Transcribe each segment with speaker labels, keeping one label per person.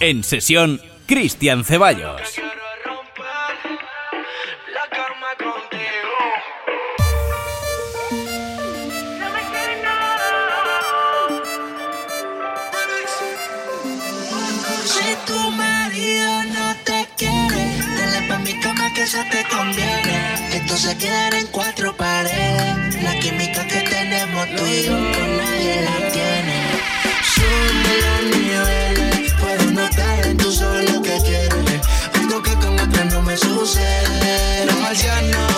Speaker 1: En sesión, Cristian Ceballos.
Speaker 2: Eso te conviene. Esto se queda en cuatro paredes. La química que tenemos tú y yo con nadie la tiene. Sube los niveles, tu solo lo que quieres. Algo que con otra no me sucede. Los marcianos.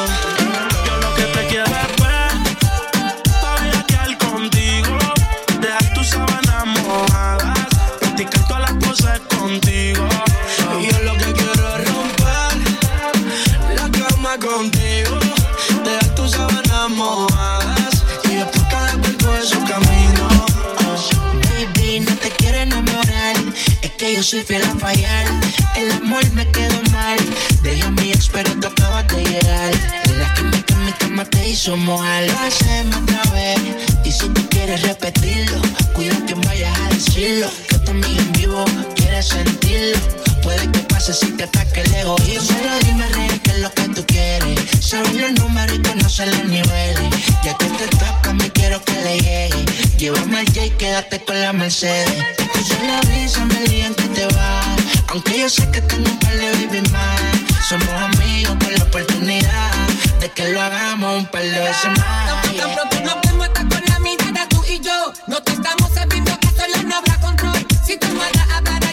Speaker 3: Yo lo que te quiero
Speaker 2: yo soy fiel a fallar. El amor me quedó mal, dejé a mi ex pero tú acabas de llegar. La química en mi cama te hizo mojar, lo hacemos otra vez. Y si tú quieres repetirlo, cuida que vayas a decirlo. Que tu amiga en vivo quiere sentirlo. Puede que pase si te ataque el egoísmo. Solo dime, rey, qué es lo que tú quieres. Sabes los números y conoces los niveles. Ya que te toca, me quiero que le llegue. Llévame al J, quédate con la Mercedes. Escucha la me Aunque yo sé que tengo un par de baby más. Somos amigos con la oportunidad de que lo hagamos un par de veces más.
Speaker 4: Tan pronto nos vemos hasta con la mirada tú y yo. No te estamos sabiendo que solo no habrá control. Si tu mala hablará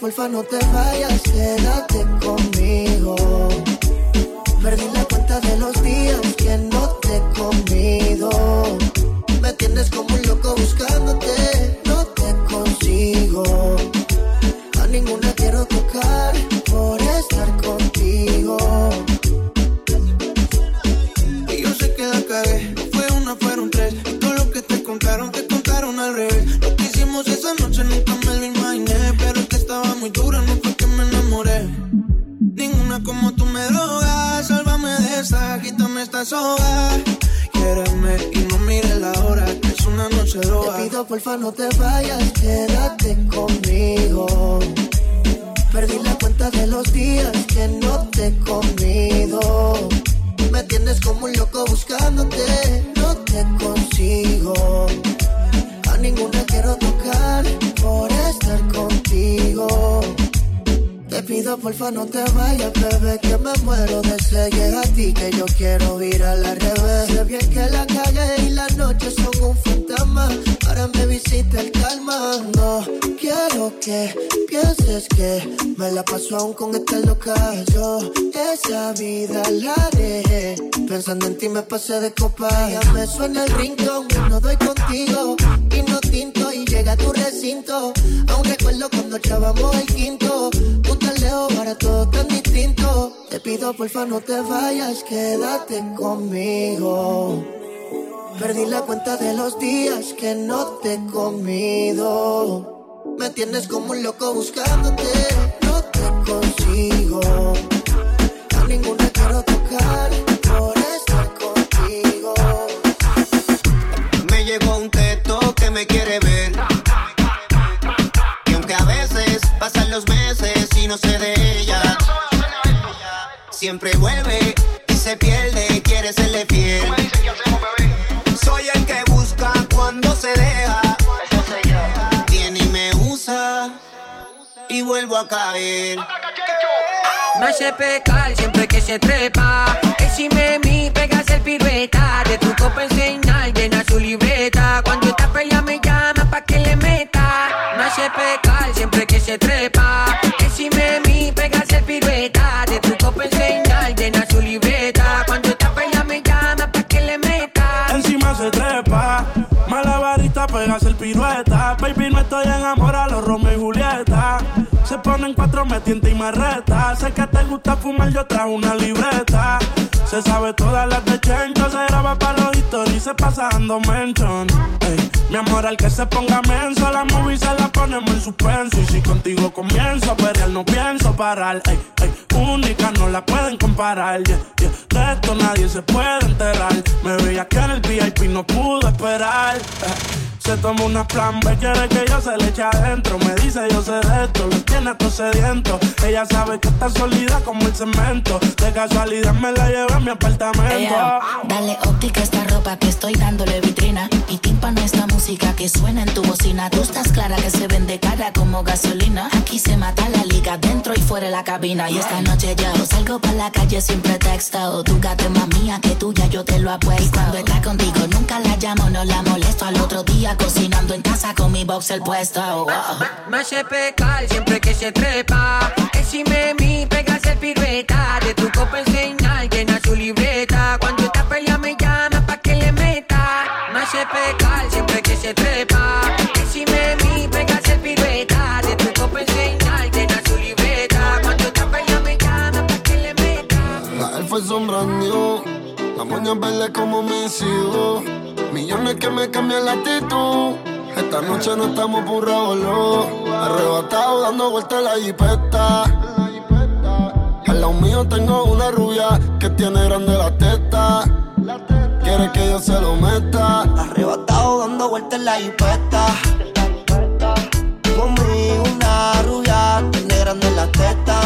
Speaker 5: porfa no te vayas, quédate conmigo. Perdí la cuenta de los días que no pasé de copa. Ya me suena el rincón, no doy contigo. Y no tinto y llega a tu recinto. Aún recuerdo cuando echábamos el quinto. Tú tan lejos, ahora todo tan distinto. Te pido porfa no te vayas, quédate conmigo. Perdí la cuenta de los días que no te he comido. Me tienes como un loco buscándote, no te consigo.
Speaker 6: quiere ver. Y aunque a veces pasan los meses y no sé de ella, siempre vuelve y se pierde, quiere serle fiel. Soy el que busca cuando se deja.
Speaker 7: Viene y me usa y vuelvo a caer.
Speaker 8: Me hace pecar siempre que se trepa. Que si me mi pegas el pirueta. De tu copa enseñar, llena su libreta. Cuando esta pelea me llama pa' que le meta. Me hace pecar siempre que se trepa. Que si me mi pegas el pirueta. De tu copa enseñar, llena su libreta. Cuando esta pelea me llama pa' que le meta.
Speaker 3: Encima se trepa, malabarista pegas el pirueta. Baby, no estoy en amor a los Romeo y Julieta. Se ponen cuatro, me tienta y me reta. Sé que te gusta fumar, yo trajo una libreta. Se sabe todas las de Chencho, se graba para los historias se pasa dando mention. Mi amor, al que se ponga menso, la movie se la ponemos en suspenso. Y si contigo comienzo a pelear, no pienso parar. Ey, ey, única, no la pueden comparar. De esto nadie se puede enterar. Me veía que en el VIP no pudo esperar. Se toma una plan B, quiere que yo se le eche adentro. Me dice yo sé de esto, lo tiene todo sediento. Ella sabe que está sólida como el cemento. De casualidad me la llevo a mi apartamento.
Speaker 9: Dale óptica a esta ropa que estoy dándole vitrina Y tímpano esta música que suena en tu bocina Tú estás clara que se vende cara como gasolina Aquí se mata la liga dentro y fuera de la cabina Y esta noche yo salgo para la calle sin pretexto Tu gato más mía que tuya, yo te lo apuesto Y cuando está contigo nunca la llamo, no la molesto Al otro día cocinando en casa con mi boxer puesto oh.
Speaker 8: Me hace pecar siempre que se trepa. Que si me mi pegas el pirueta. De tu copa enseñar, llena su libreta. Cuando esta pelea me llama pa' que le meta. Me hace pecar siempre que se trepa. Que si me mi pegas el pirueta. De tu copa enseñar, llena su libreta. Cuando esta pelea me llama pa' que le meta.
Speaker 10: La él fue sombrando, la moña verde como mis hijos. Millones que me cambian la actitud. Esta noche no estamos burrados, no. Arrebatado dando vueltas la jipeta. Al lado mío tengo una rubia que tiene grande la teta. Quiere que yo se lo meta.
Speaker 7: Arrebatado dando vueltas la jipeta. Conmigo una rubia, tiene grande la teta.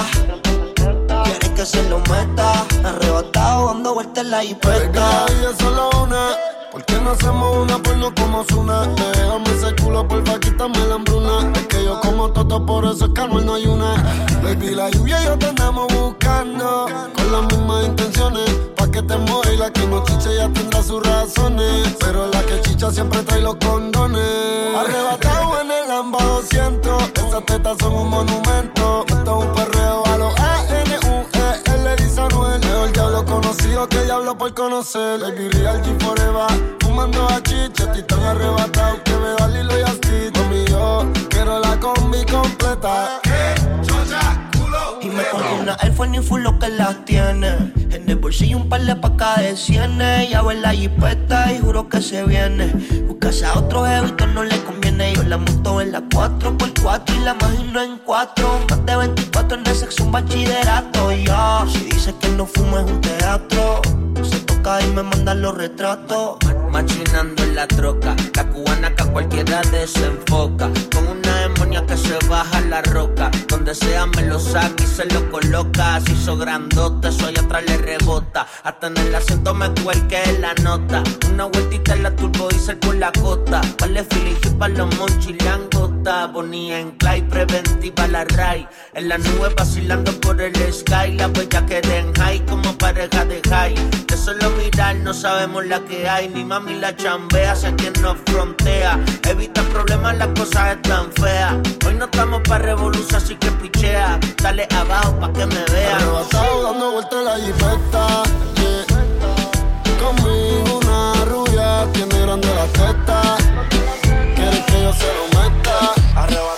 Speaker 7: Quiere que se lo meta. Arrebatado dando vueltas la jipeta.
Speaker 10: solo una. ¿Por qué no hacemos una porno como Zuna? Déjame ese culo, porfa, quítame la hambruna. Es que yo como toto, por eso es que al no hay una. Baby, la lluvia y yo te andamos buscando. Con las mismas intenciones. Pa' que te mojes y la que no chicha ya tendrá sus razones. Pero la que chicha siempre trae los condones. Arrebatado en el Lamba 200. Esas tetas son un monumento. Esto es un perreo a los conocido que diablo por conocer. Baby Real G Forever. Fumando a chicha, estoy tan arrebatado que me da Lilo y Asti. Mami, yo quiero la combi completa.
Speaker 7: Me pongo una Air Force full lo que las tiene. En el bolsillo un par de pacas de cienes. Ya en la jipeta y juro que se viene. Buscase a otro jevito no le conviene. Yo la monto en la 4x4 y la imagino en 4. Más de 24 en el sexo un bachillerato. Si dice que no fumo es un teatro. Se toca y me mandan los retratos.
Speaker 11: Machinando en la troca, la cubana que a cualquiera desenfoca. Que se baja la roca. Donde sea me lo saca y se lo coloca. Si hizo grandote, allá atrás le rebota. Hasta en el asiento me cuelque la nota. Una vueltita en la turbo diesel por la costa. Vale filichi para los monchis langota. Bonía en clay, preventiva la ray. En la nube vacilando por el sky. La huella que den high como pareja de high. De solo mirar no sabemos la que hay. Ni mami la chambea, sé quien nos frontea. Evita problemas, las cosas están feas. Hoy no estamos para revolución, así que pichea. Dale abajo pa' que me vean.
Speaker 10: Arrebatado dando vueltas la jipeta. Conmigo una rubia tiene grande la teta. Quiere que yo se lo meta.
Speaker 3: Arrebatado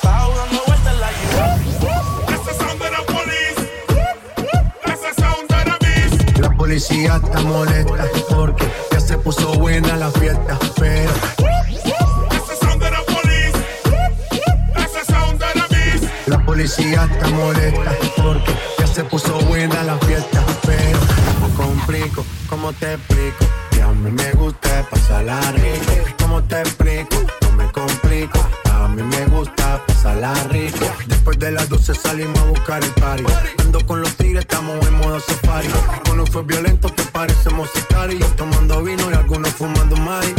Speaker 12: policía está molesta porque ya se puso buena la fiesta, pero la policía está molesta porque ya se puso buena la fiesta, pero ¿cómo complico? ¿Cómo te explico? Que a mí me gusta pasarla rico. ¿Cómo te explico? No me complico. Mí me gusta pasarla rico. Después de las 12 salimos a buscar el party. Ando con los tigres, estamos en modo safari. Cuando fue violento, que parecemos sicario. Tomando vino y algunos fumando mari.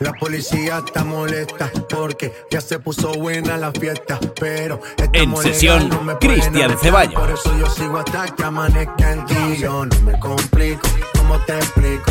Speaker 12: La policía está molesta porque ya se puso buena la fiesta, pero
Speaker 1: en sesión Cristian Ceballos.
Speaker 12: Por eso yo sigo hasta que amanezca en ti. Yo no me complico, ¿cómo te explico?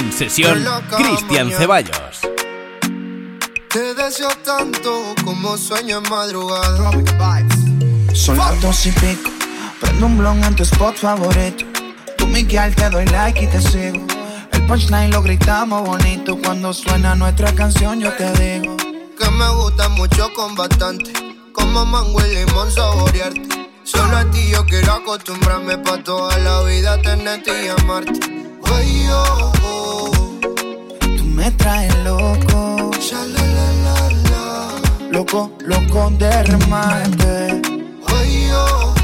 Speaker 1: En sesión Cristian Ceballos.
Speaker 6: Te deseo tanto como sueño en madrugada.
Speaker 13: Son las dos y pico. Prendo un blon en tu spot favorito. Tú, Miguel, te doy like y te sigo. El punchline lo gritamos bonito. Cuando suena nuestra canción, yo te digo.
Speaker 6: Que me gusta mucho con bastante. Como mango y limón saborearte. Solo a ti yo quiero acostumbrarme pa' toda la vida tenerte y amarte. Oh, oh.
Speaker 13: Me traes loco. Loco, loco de remate.
Speaker 6: Oh, oh.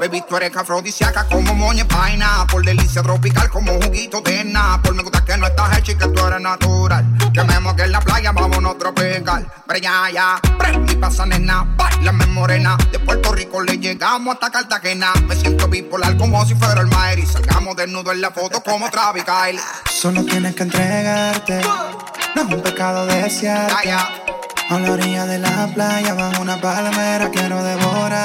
Speaker 13: Baby, tú eres afrodisíaca como moña paina. Por delicia tropical como juguito de Por me gusta que no estás hecha y que tú eres natural. Que me moque en la playa, vámonos tropical. Para allá, ya. Prende y pasa nena, bailame morena. De Puerto Rico le llegamos hasta Cartagena. Me siento bipolar como si fuera el Maer. Y salgamos desnudo en la foto como Travis Kyle. Solo tienes que entregarte. No es un pecado desearte. A la orilla de la playa, bajo una palmera, quiero devorarte.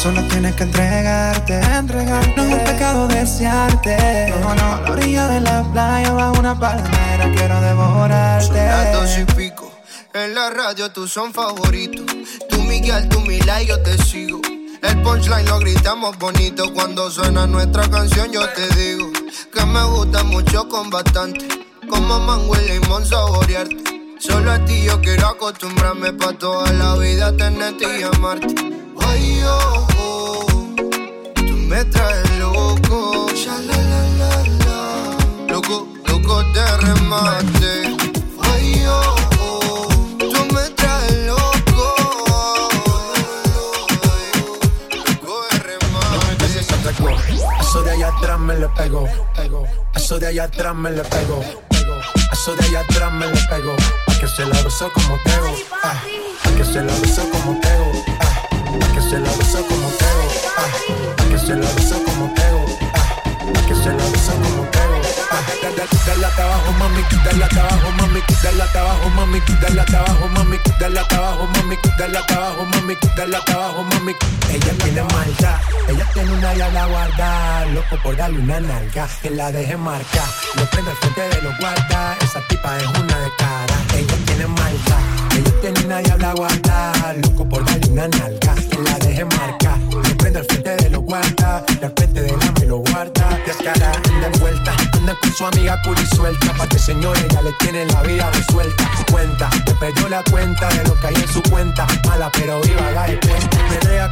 Speaker 13: Solo tienes que entregarte, entregarte. No es un pecado desearte. No, no, a la orilla de la playa, bajo una palmera, quiero devorarte.
Speaker 6: Son las dos y pico. En la radio tú son favoritos. Tú Miguel, tú Mila y yo te sigo. El punchline lo gritamos bonito. Cuando suena nuestra canción yo te digo. Que me gusta mucho con bastante. Como mango y limón saborearte. Solo a ti yo quiero acostumbrarme pa' toda la vida tenerte y amarte. Ay, oh, tú me traes loco. Loco, loco de remate. Ay, oh, tú me traes loco. Loco de remate.
Speaker 12: Eso de allá atrás me le pegó. Eso de allá atrás me le pegó. Eso de allá atrás me le pegó. A que se la besó como tego. Ah, a que se la besó como tego. A que se la besó como tego. Ah, a que se la besó como tego. Ah, a que se la besó como tego. Ah, dale, hasta abajo, mami, hasta abajo, mami, dale hasta abajo, mami, dale hasta abajo, mami, dale hasta abajo, mami, dale hasta abajo, mami, dale hasta abajo, mami. Ella tiene maldad, ella tiene una llave a guardar, loco por darle una nalga, que la deje marcar, lo prende al frente de los guardas, esa tipa es una de cara, ella tiene maldad, ella tiene una llave a guardar, loco por darle una nalga, que la deje marcar, lo prende al frente de los guardas, y al frente de la me lo guarda, su amiga curi suelta. Pa' que señores ya le tienen la vida resuelta. Cuenta, te perdió la cuenta de lo que hay en su cuenta. Mala pero viva, la de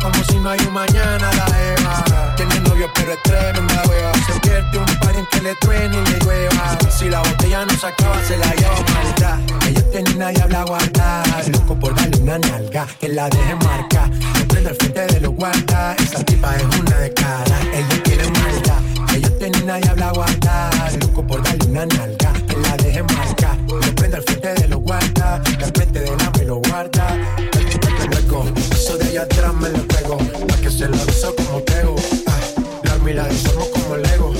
Speaker 12: como si no hay un mañana, la Eva. Tiene novio pero es tremenda hueva. Se pierde un par en que le truene y le llueva. Si la botella no se acaba, se la lleva maldad. Ella tiene una diabla guardar. Loco por darle una nalga, que la deje marca. Me prende al frente de los guardas. Esa tipa es una de cara. Ella quiere maldad. Ella tiene una diabla guardar. Una nalga, que la deje marca. Me prende al frente de los guardas. Que al frente de la me lo guarda. Luego, eso de allá atrás me lo pego. Pa' que se lo beso como pego. Ah, la mira somos como Lego.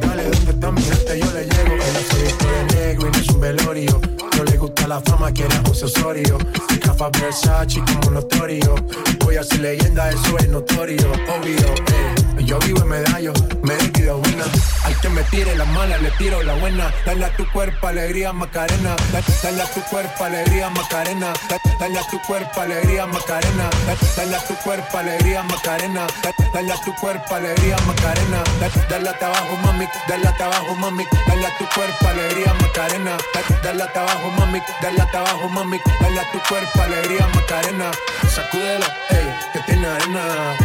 Speaker 12: Dale, ¿dónde está mi gente? Yo le llego. Ella se viste de negro y no es un velorio. No le gusta la fama, quiere a José Osorio. Y Cafa Versace como notorio. Voy a ser leyenda, eso es notorio. Obvio, eh. Yo vivo en medallo, me he buena. Al que me tire la mala, le tiro la buena. Dale a tu cuerpo alegría, Macarena. Da- Dale a tu cuerpo alegría, Macarena. Da- Dale a tu cuerpo alegría, Macarena. Da- Dale a tu cuerpo alegría, Macarena. Da- Dale a tu cuerpo alegría, Macarena. Da- Dale a abajo, mami. Dale a abajo, mami. Dale a tu cuerpo alegría, Macarena. Da- Dale a abajo, mami. Dale a abajo, mami. Dale a tu cuerpo alegría, Macarena. Sacúdelo, ey, que tiene arena.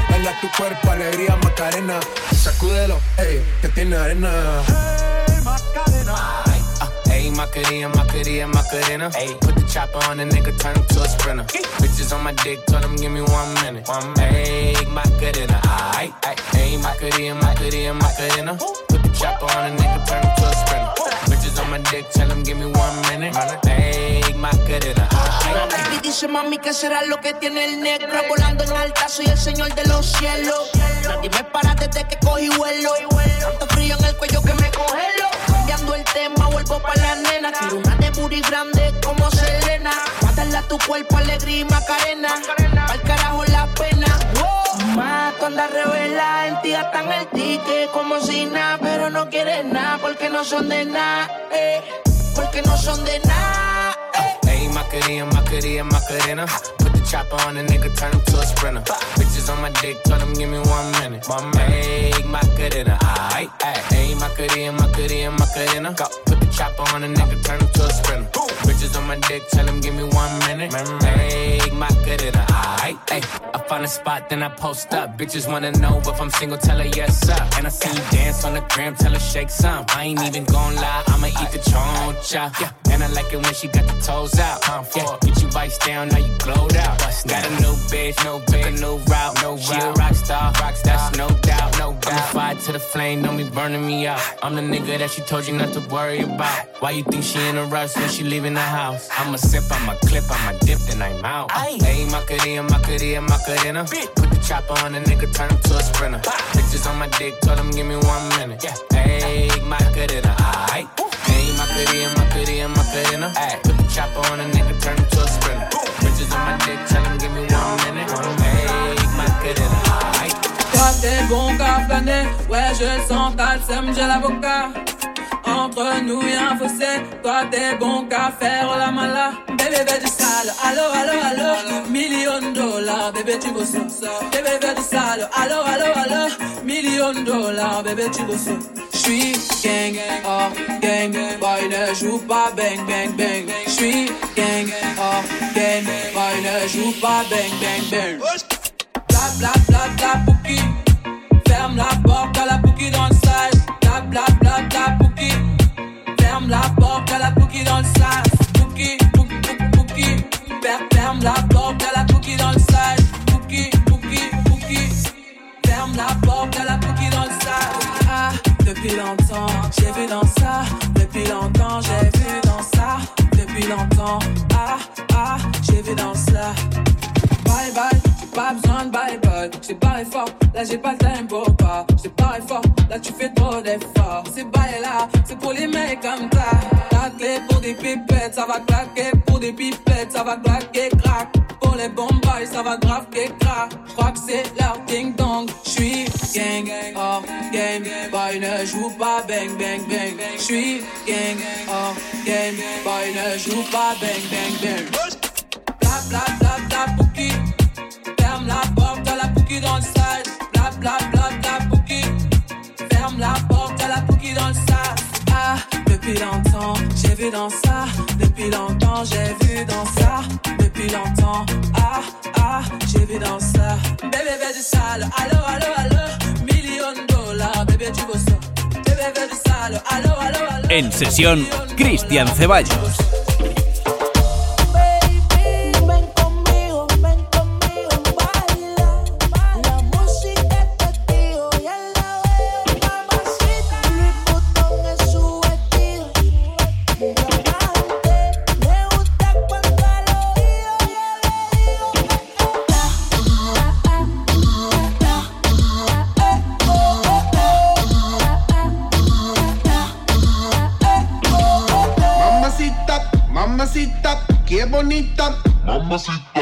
Speaker 12: Dale a tu cuerpo alegría, Macarena. Sacúdelo, ey, que tiene arena.
Speaker 14: Hey, Macarena, ah, Macarena, Macarena. Hey, put the chopper on the nigga, turn him to a sprinter. Bitches on my dick, told him give me one minute. One Hey, Macarena, aight, aight. Hey, Macarena, Macarena, Macarena. Put the chopper on the nigga, turn him my dick, tell him give me one minute.
Speaker 15: Dice mami que será lo que tiene el negro Volando en alta, soy el señor de los cielos. Nadie me para desde que cogí vuelo. Tanto frío en el cuello que me congelo. Cambiando el tema, vuelvo pa' la nena. Quiero una de booty grande como Selena. Matarle a tu cuerpo, alegría y macarena. Al carajo la pena Mato anda revela, en ti gastan el ticket como si nada Pero no quieres nada porque no son de nada eh, Porque no son de nada eh.
Speaker 14: Hey, Macarena, Macarena, Macarena. Put the chopper on the nigga, turn him to a sprinter. Bitches on my dick, told him give me one minute. One minute. Hey, Macarena, aight, aight. Hey, Macarena, Macarena, Macarena. Put the chopper on the nigga, turn him to a sprinter. Bitches on my dick, tell him give me one minute. Hey, Macarena, aight, aight. I find a spot, then I post up. Bitches wanna know if I'm single, tell her yes up. And I see you dance on the gram, tell her shake some. I ain't even gon' lie, I'ma eat the choncha. Yeah. And I like it when she got the toes out. Yeah. Get you vice down, now you glowed out. Got a new bitch, no bitch, flame, don't be burning me out. I'm the nigga that she told you not to worry about. Why you think she in a rush when she leaving the house? I'ma sip, I'ma clip, I'ma dip, then I'm out. Hey, Macarena, Macarena, Macarena. Put the chopper on the nigga, turn him to a sprinter. Bitches on my dick, told him give me one minute. Hey, Macarena, aight. Hey, Macarena, Macarena, Macarena. Put the chopper on a nigga, turn him
Speaker 16: T'es bon qu'à flâner, ouais je sens, t'as le j'ai l'avocat. Entre nous y'a un fossé, toi t'es bon qu'à faire la mala. Bébé fais du sale, allo allo allo. Million de dollars, bébé tu bosses Bébé fais du sale, allo allo allo. Million de dollars, bébé tu bosses J'suis gang, oh gang, boy ne joue pas bang bang bang. J'suis gang, oh gang, boy ne joue pas bang bang bang. Bla bla bla bla pouki Ferme la porte à la pouki dans le sale Bla bla bla bla pouki Ferme la porte à la pouki dans le pouki, pouki, pouki Fer- Ferme la porte à la pouki dans le sale Pouki, pouki, pouki Ferme la porte à la pouki dans le sale Ah, depuis longtemps, j'ai vu dans ça. Depuis longtemps, j'ai vu dans ça. Depuis longtemps, ah, ah, j'ai vu dans cela Bye bye, pas besoin de bye bye. J'ai barré fort, là j'ai pas le time pour pas. J'ai barré fort, là tu fais trop d'efforts. C'est bail là, c'est pour les mecs comme ça. La clé pour des pipettes, ça va claquer. Pour des pipettes, ça va claquer, crack. Pour les bombes, ça va grave que crack. J'crois que c'est leur ding dong. J'suis gang, oh game. Boy ne joue pas bang bang bang. J'suis gang, oh game. Boy ne joue pas bang bang bang. Bla bla bla bla pouki Ferme la porte à la pouki dans le side Bla bla bla bla pouki Ferme la porte à la pouki dans le side Ah Depuis longtemps, j'ai vu dans ça. Depuis longtemps, j'ai vu dans ça. Depuis longtemps, ah, ah, j'ai vu dans ça. Bébé, fais du sale. Allo, allo, allo. Million de dollars, bébé, tu veux. Bébé, du sale. Allo, allo, allo.
Speaker 17: En sesión, Cristian Ceballos.
Speaker 18: Qué bonita. Mamacita.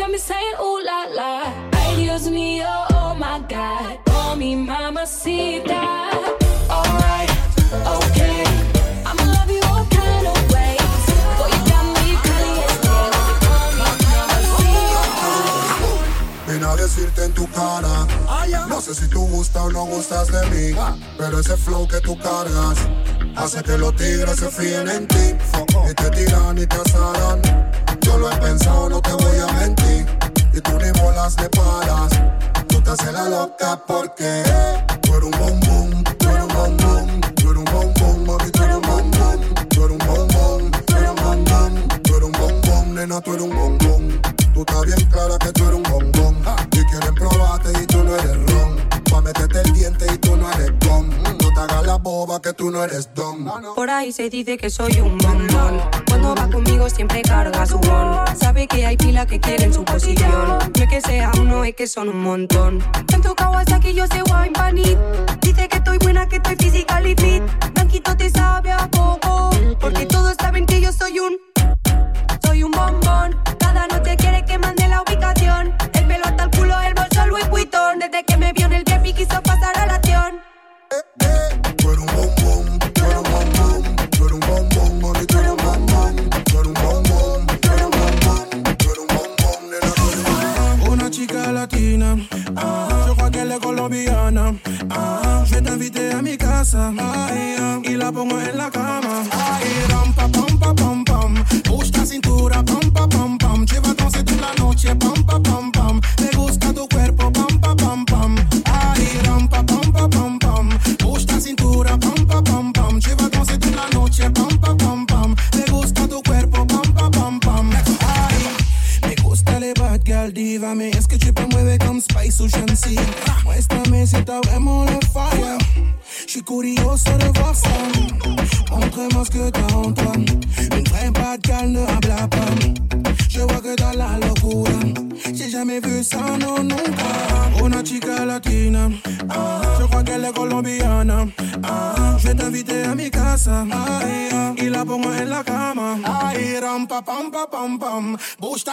Speaker 18: Got me
Speaker 19: saying ooh la la. Ay Dios mío, oh my God. You me
Speaker 20: a decirte en tu cara. No sé si tú gustas o no gustas de mí. Pero ese flow que tú cargas hace que los tigres se fíen en ti. Y te tiran y te asaran. Yo lo he pensado, no te voy a mentir. Y tú ni bolas de paras. Tú te haces la loca porque tú eres un bombón, tú eres un bombón, tú eres un bombón, mami, tú eres un bombón, tú eres un bombón, tú eres un bombón, tú eres un bombón, nena, tú eres un bombón. Tú estás bien clara que tú eres un bombón. Y quieren probarte y tú no eres ron. Pa' meterte el diente y tú no eres te hagas la boba que tú no eres don.
Speaker 21: Por ahí se dice que soy un mandón. Cuando va conmigo siempre carga su bon. Sabe que hay pila que quieren su posición. No es que sea uno, es que son un montón. Tanto Kawasaki, yo sé wine panit. Dice que estoy buena, que estoy physical y fit. Blanquito te sabe a
Speaker 22: poco. Porque todos saben que yo soy un colombiana. Ah, je t'invite à mi casa. Y la pongo en la cama.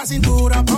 Speaker 22: cintura
Speaker 10: pra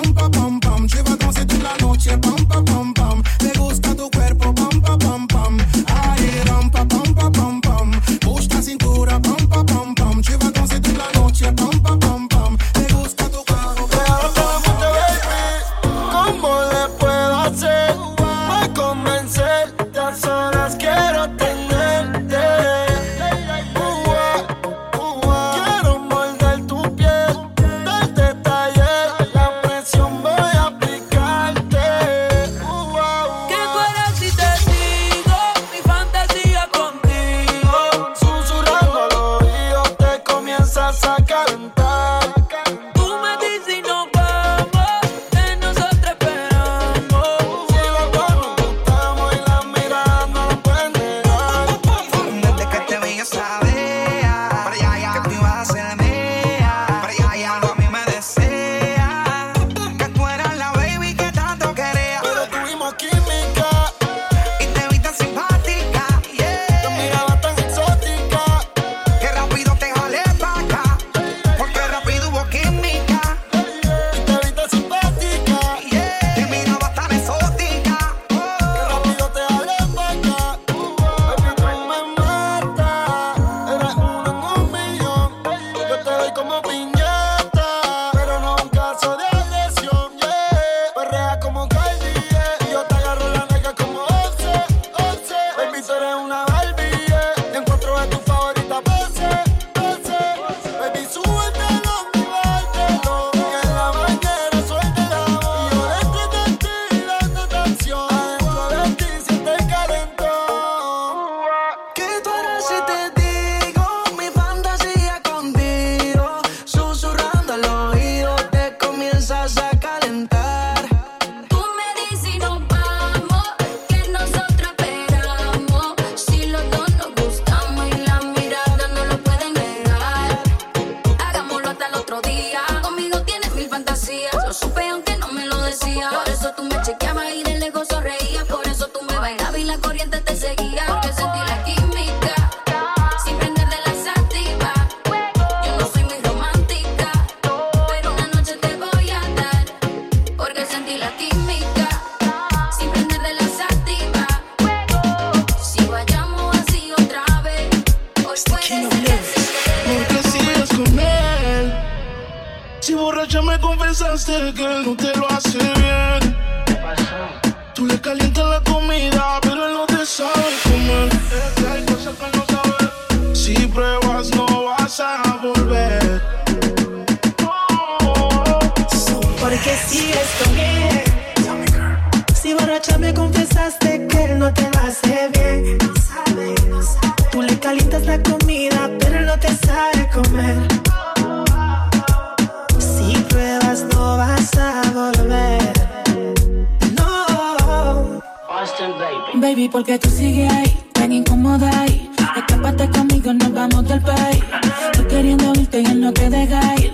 Speaker 10: y
Speaker 22: él no te
Speaker 10: deja ir.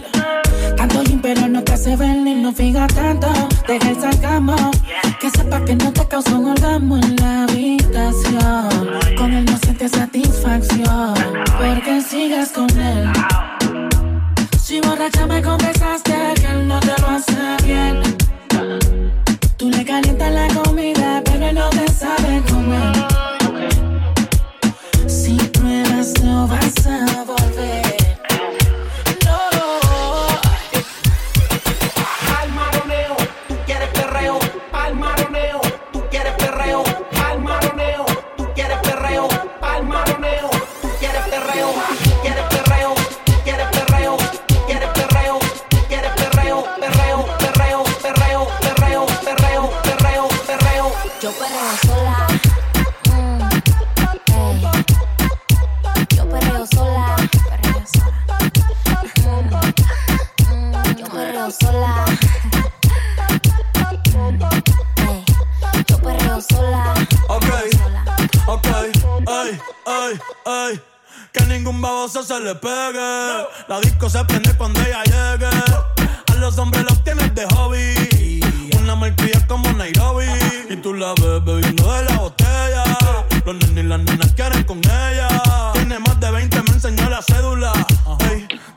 Speaker 10: Tanto gym, pero no te hace venir, no fija tanto. Deja el sarcasmo. Que sepa que no te causó un orgasmo en la habitación. Con él no sientes satisfacción. Porque sigas con él. Si borracha me
Speaker 23: convence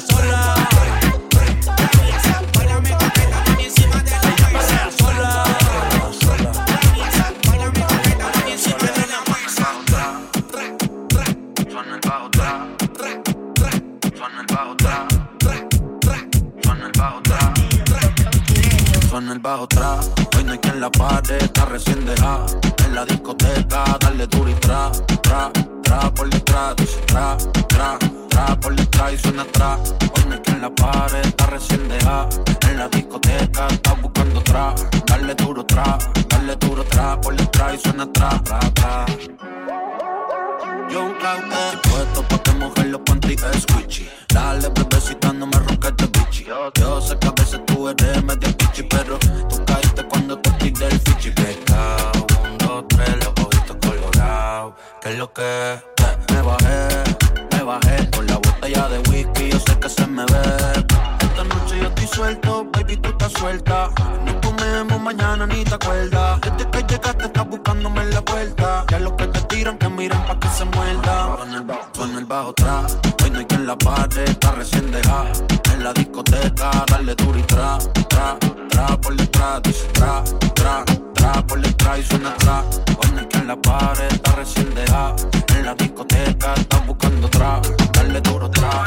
Speaker 23: Sola.
Speaker 24: Bajo tra, suena el bajo tra, suena el bajo tra. Hoy no hay quien la pare, está recién dejada. En la discoteca, dale duro y tra, tra, tra por detrás, dice tra, tra por detrás y suena. Hoy no hay quien la pare, está recién dejada. En la discoteca, está buscando tra, dale duro tra, dale duro tra por detrás y suena tra, tra. Yo un clown Estoy puesto pa' que mujer los panty es Gucci Dale bebecita no me ronques de bichi Yo sé que a veces tú eres medio pichi Pero tú caíste cuando te tiré el fichi Pescado, un, dos, tres, los ojitos colorados ¿Qué es lo que? Eh, me bajé, me bajé que se me ve. Esta noche yo estoy suelto, baby tú estás suelta. Ni comemos mañana ni te acuerdas. Desde que llegaste estás buscándome en la puerta. Ya los que te tiran que miren pa' que se muerda. Suena el bajo, el bajo atrás Hoy no hay quien la pare, está recién dejada. En la discoteca, dale duro y tra, tra, tra por detrás Dice tra, tra, tra por detrás y suena tra. Hoy no hay quien la pare, está recién dejada. En la discoteca, está buscando tra. Dale duro tra,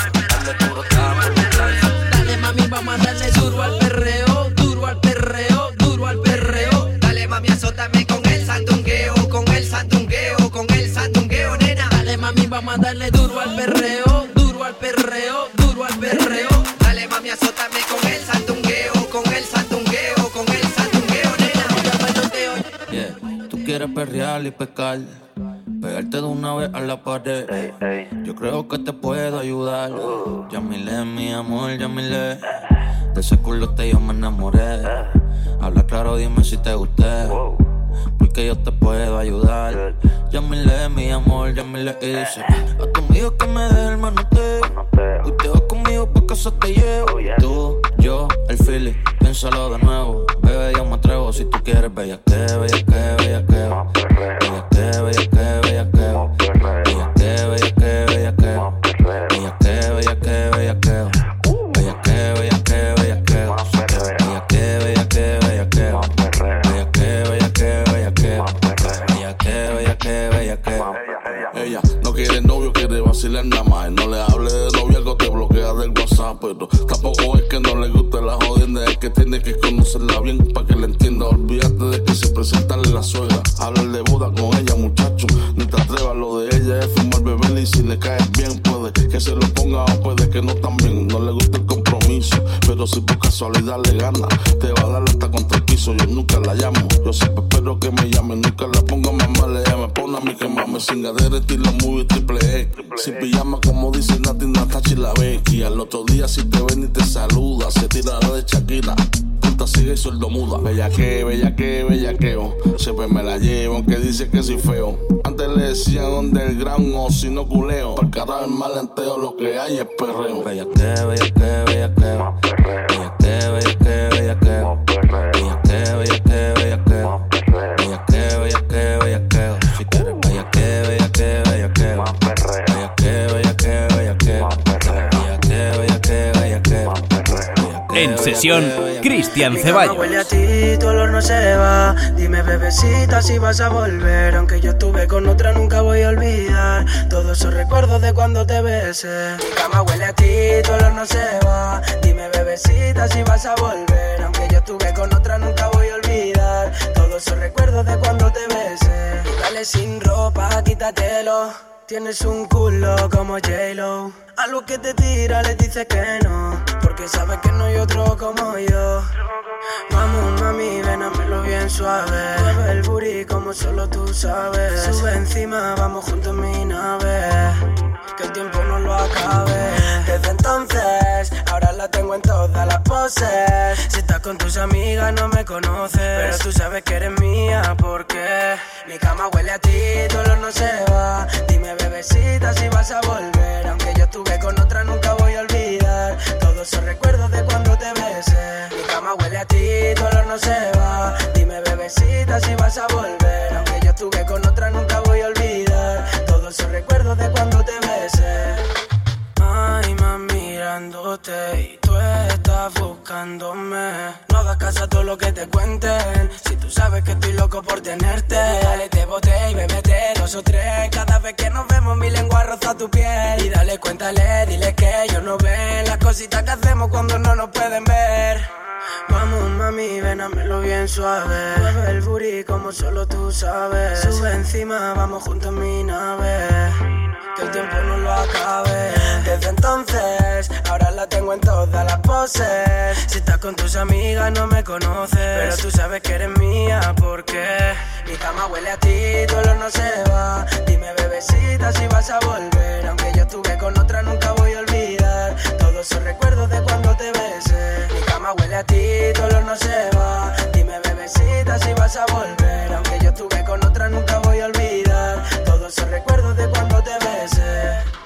Speaker 15: vamos a darle duro al perreo, duro al perreo, duro al perreo. Dale mami, azótame con el sandungueo, con el sandungueo, con el sandungueo, nena.
Speaker 24: Yeah. Tú quieres perrear y pescar, pegarte de una vez a la pared. Yo creo que te puedo ayudar. Yamile, mi amor, Yamile. De ese culote yo me enamoré. Habla claro, dime si te gusté. Porque yo te puedo ayudar. Yamile, mi amor, Yamile. Y dice: A tu amigo que me dé el manoteo. Y te vas conmigo pa' casa te llevo. Tú, yo, el Philly, piénsalo de nuevo. Bebé, yo me atrevo. Si tú quieres, bella que, bella que. Bella que, bella que, bella que. Bella que,
Speaker 25: lenteo, lo que hay es perreo.
Speaker 24: Bella que, bella que, bella que. Bella que, bella que, bella que. Bella que, bella que, bella que. Bella que, bella que, bella que. Si quieres, bella que, bella que, bella que. Bella que, bella que, bella que. Bella que, bella que, bella que.
Speaker 1: En sesión, Cristian Ceballos.
Speaker 26: huele a ti, tu olor no se va. Dime, bebecita, si vas a volver. Aunque yo estuve con otra, nunca voy a olvidar. Todos esos recuerdos de cuando te besé. Mi cama huele a ti, tu olor no se va. Dime, bebecita, si vas a volver. Aunque yo estuve con otra, nunca voy a olvidar. Todos esos recuerdos de cuando te besé. Dale sin ropa, quítatelo.
Speaker 27: Tienes un culo como J-Lo. A lo que te tira le dices que no. Porque sabes que no hay otro como yo. Vamos, mami, ven hámelo bien suave. Mueve el booty como solo tú sabes. Sube encima, vamos juntos en mi nave. Que el tiempo no lo acabe. Desde entonces, ahora la tengo en todas las poses. Si estás con tus amigas, no me conoces. Pero tú sabes que eres mía, porque mi cama huele a ti, tu olor no se va. Dime, bebecita, si vas a volver. Aunque yo estuve con otra, nunca voy a olvidar. Todos esos recuerdos de cuando te besé. Mi cama huele a ti, tu olor no se va. Dime, bebecita, si vas a volver. Aunque yo estuve con otra, nunca voy a olvidar. Todos esos recuerdos de cuando te besé. Ay, más mirándote y buscándome. No hagas caso a todo lo que te cuenten. Si tú sabes que estoy loco por tenerte, dale, te boté y bebete dos o tres. Cada vez que nos vemos, mi lengua roza tu piel. Y dale, cuéntale, dile que ellos no ven las cositas que hacemos cuando no nos pueden ver. Vamos, mami, ven hámelo bien suave. Mueve el booty como solo tú sabes. Sube encima, vamos juntos en mi nave. Que el tiempo no lo acabe. Desde entonces, ahora la tengo en Si estás con tus amigas, no me conoces. Pero tú sabes que eres mía, porque mi cama huele a ti, tu no se va. Dime, bebecita, si vas a volver. Aunque yo estuve con otra, nunca voy a olvidar. Todos esos recuerdos de cuando te besé. Mi cama huele a ti, tu no se va. Dime, bebecita, si vas a volver. Aunque yo estuve con otra, nunca voy a olvidar. Todos esos recuerdos de cuando te besé.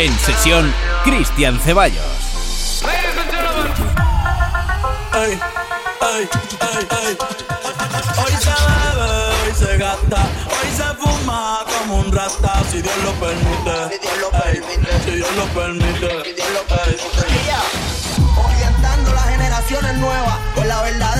Speaker 1: En sesión, Cristian Ceballos.
Speaker 23: Hoy se bebe, hoy se gasta, hoy se fuma como un rata, si Dios lo permite. Si Dios lo permite. Si Dios lo permite. Si Dios lo permite.
Speaker 15: Orientando las generaciones nuevas con la verdadera.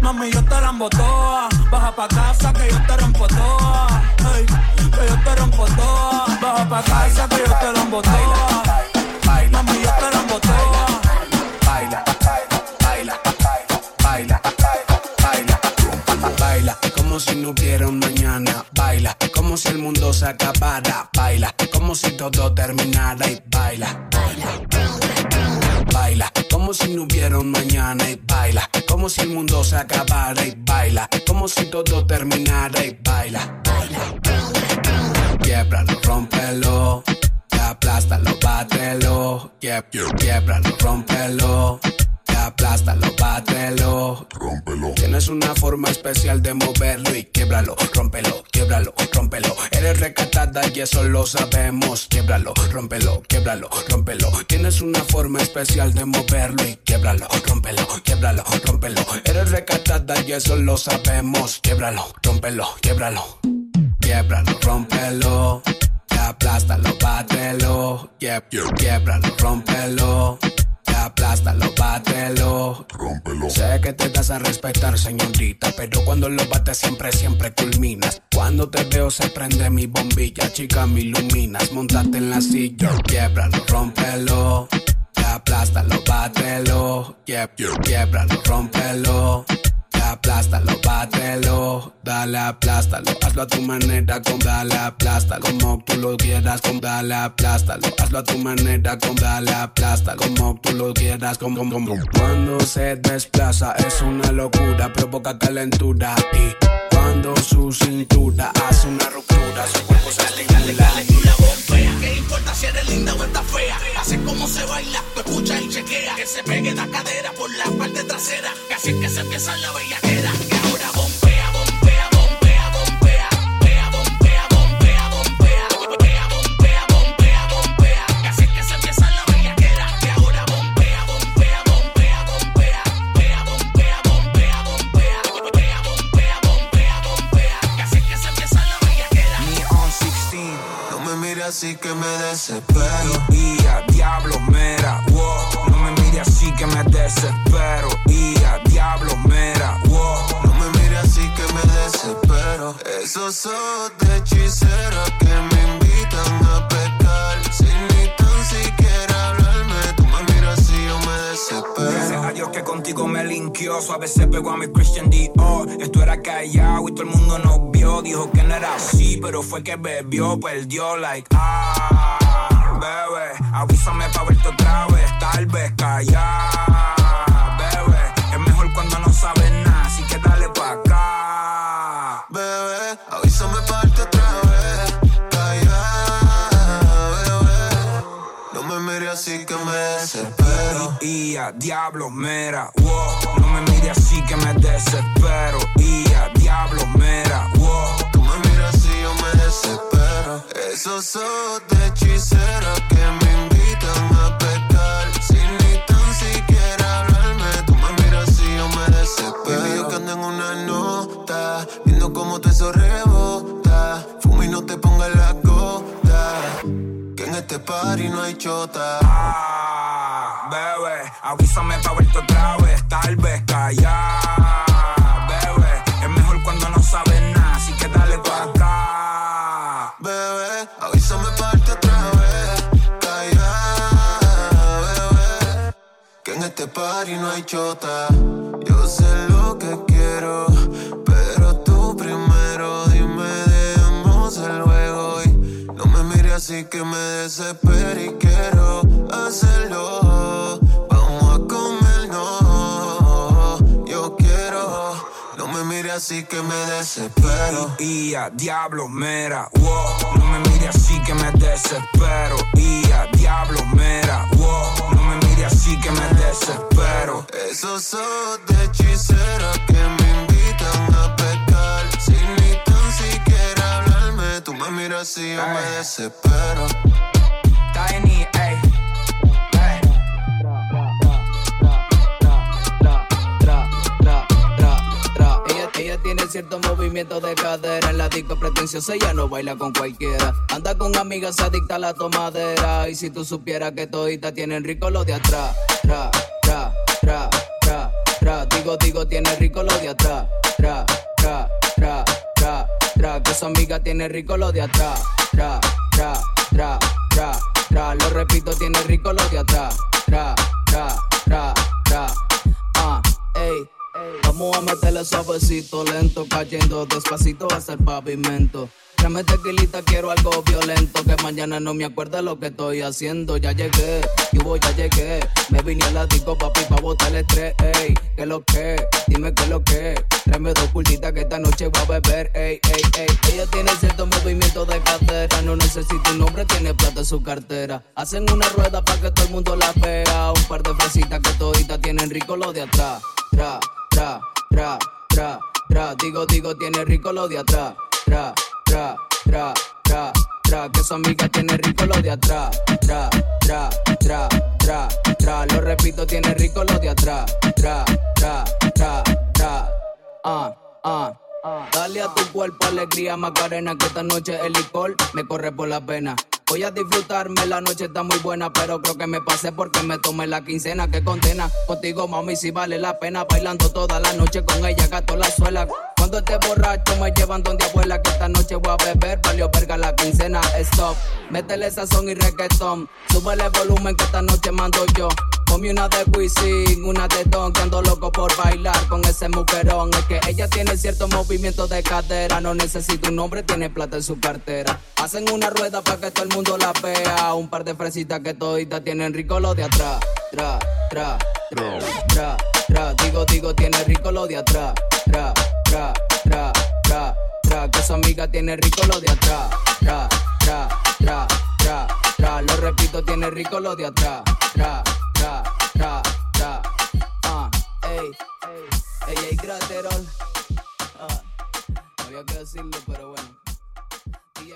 Speaker 23: Mami, yo te la embotoa. Baja pa' casa que yo te rompo toa. Ey, que yo te rompo toa. Baja pa' casa que yo te la embotoa. Mami, yo te la embotoa.
Speaker 28: Baila, baila, baila, baila, baila, como si no hubiera un mañana. Baila, como si el mundo se acabara. Baila, como si todo terminara y baila. Baila,
Speaker 12: como si no hubiera un mañana y baila, como si el mundo se acabara y baila, como si todo terminara y baila. Quiebralo, rómpelo, aplástalo, bátelo, Quieb- quiebralo, rómpelo. Aplástalo, bátelo, rómpelo. Tienes una forma especial de moverlo y quiebralo, rómpelo, quiebralo, rómpelo. Eres recatada y eso lo sabemos. Quiebralo, rómpelo, quiebralo, rómpelo. Tienes una forma especial de moverlo y quiebralo, rómpelo, quiebralo, rómpelo. Eres recatada y eso lo sabemos. Quiebralo, rómpelo, quiebralo. Quiebralo, rómpelo. Aplástalo, bátelo. Quieb- Quiebralo, rómpelo. Aplástalo, bátelo. Rómpelo. Sé que te das a respetar, señorita. Pero cuando lo bates, siempre, siempre culminas. Cuando te veo, se prende mi bombilla. Chica, me iluminas. Montate en la silla. Quiebralo, rómpelo. Aplástalo, bátelo. Quieb- Quiebralo, rómpelo. Aplástalo, bátelo, dale, aplástalo, hazlo a tu manera, con dale, aplástalo, como tú lo quieras, con dale, aplástalo, hazlo a tu manera, con dale, aplástalo, como tú lo quieras, con como, como. Cuando se desplaza es una locura, provoca calentura y su cintura hace una ruptura, su cuerpo se estimula.
Speaker 29: ¿Qué importa si eres linda o estás fea? Así como se baila, tú escuchas y chequea. Que se pegue la cadera por la parte trasera. Que así es que se empieza la bellaquera. Que ahora así que
Speaker 30: me desespero. Y a diablo, mera, wow. No me mires así que me desespero. Y a diablo, mera, wow. No me mires así que me desespero. Esos ojos de hechicera que me invitan a pecar. Me
Speaker 14: linkeó. Suave se pegó a mi Christian Dior. Esto era callado y todo el mundo nos vio. Dijo que no era así, pero fue que bebió, perdió, like, ah, bebé. Avísame pa' verte otra vez, tal vez callar,
Speaker 30: desespero.
Speaker 14: Y a diablo, mera, wow. No me mires así que me desespero. Y a diablo, mera, wow.
Speaker 30: Tú me miras así, yo me desespero. Esos ojos de hechicera que me invitan a pecar. Sin ni tan siquiera hablarme. Tú me miras así, yo me desespero. Baby, yo que ando en una nota. Viendo cómo te eso rebota. Fuma y no te pongas la gota. Que en este party no hay chota.
Speaker 14: Ah, bebé, avísame pa' verte otra vez, tal vez callar, bebé. Es mejor cuando no sabes nada, así que dale pa' acá.
Speaker 30: Bebé, avísame parte otra vez. Calla, bebé. Que en este party no hay chota. Yo sé lo que quiero, así que me desespero y quiero hacerlo. Vamos a comer, no. Yo quiero, no me mires así que me desespero.
Speaker 14: Y a diablo, mera, wow. No me mires así que me desespero. Y a diablo, mera, wow. No me mires así que me desespero.
Speaker 30: Esos ojos de hechicera que me me miras así, yo me desespero.
Speaker 14: Tiny, ey.
Speaker 31: Ella, ella tiene cierto movimiento de cadera. En la disco pretenciosa ella no baila con cualquiera. Anda con amigas adicta a la tomadera. Y si tú supieras que todita tienen rico lo de atrás. Tra, tra, tra, tra, tra Digo, digo, tiene rico lo de atrás. Tra, tra, tra, tra, tra Que su amiga tiene rico lo de atrás. Tra, tra, tra, tra, tra Lo repito, tiene rico lo de atrás. Tra, tra, tra, tra. Ah, ey Vamos a meterle suavecito, lento, cayendo despacito hasta el pavimento. Tráeme tequilita, quiero algo violento. Que mañana no me acuerdo lo que estoy haciendo. Ya llegué, y hubo, ya llegué. Me vine a la disco, papi, pa' botar el estrés, ey. ¿Qué lo que? Dime qué lo que. Tráeme dos pulsitas que esta noche voy a beber, ey, ey, ey. Ella tiene cierto movimiento de cadera. No necesita un nombre, tiene plata en su cartera. Hacen una rueda para que todo el mundo la vea. Un par de fresitas que toditas tienen rico lo de atrás. Tra, tra, tra, tra, tra. Digo, digo, tiene rico lo de atrás. Tra, tra, tra, tra, tra. Que su amiga tiene rico lo de atrás. Tra, tra, tra, tra, tra. Lo repito, tiene rico lo de atrás. Tra, tra, tra, tra. Ah, ah. Dale a tu cuerpo alegría, Macarena, que esta noche el licor me corre por la pena. Voy a disfrutarme, la noche está muy buena, pero creo que me pasé porque me tomé la quincena que condena. Contigo, mami, si vale la pena, bailando toda la noche con ella, gato la suela. Esté borracho me llevan donde abuela, que esta noche voy a beber, valió verga la quincena, stop. Métele sazón y reggaetón, súbele volumen que esta noche mando yo. Ponme una de Wisin, una de Don, que ando loco por bailar con ese mujerón. Es que ella tiene cierto movimiento de cadera, no necesita un nombre, tiene plata en su cartera. Hacen una rueda para que todo el mundo la vea, un par de fresitas que toditas tienen rico lo de atrás. Tra, tra, tra, tra, tra. Digo, digo, tiene rico lo de atrás. Tra, tra, tra, tra, tra. Que su amiga tiene rico lo de atrás. Tra, tra, tra, tra, tra. Lo repito, tiene rico lo de atrás. Tra, tra, tra, tra. Ah, ey, ey, ey, craterol. Ah, no había que decirlo, pero bueno.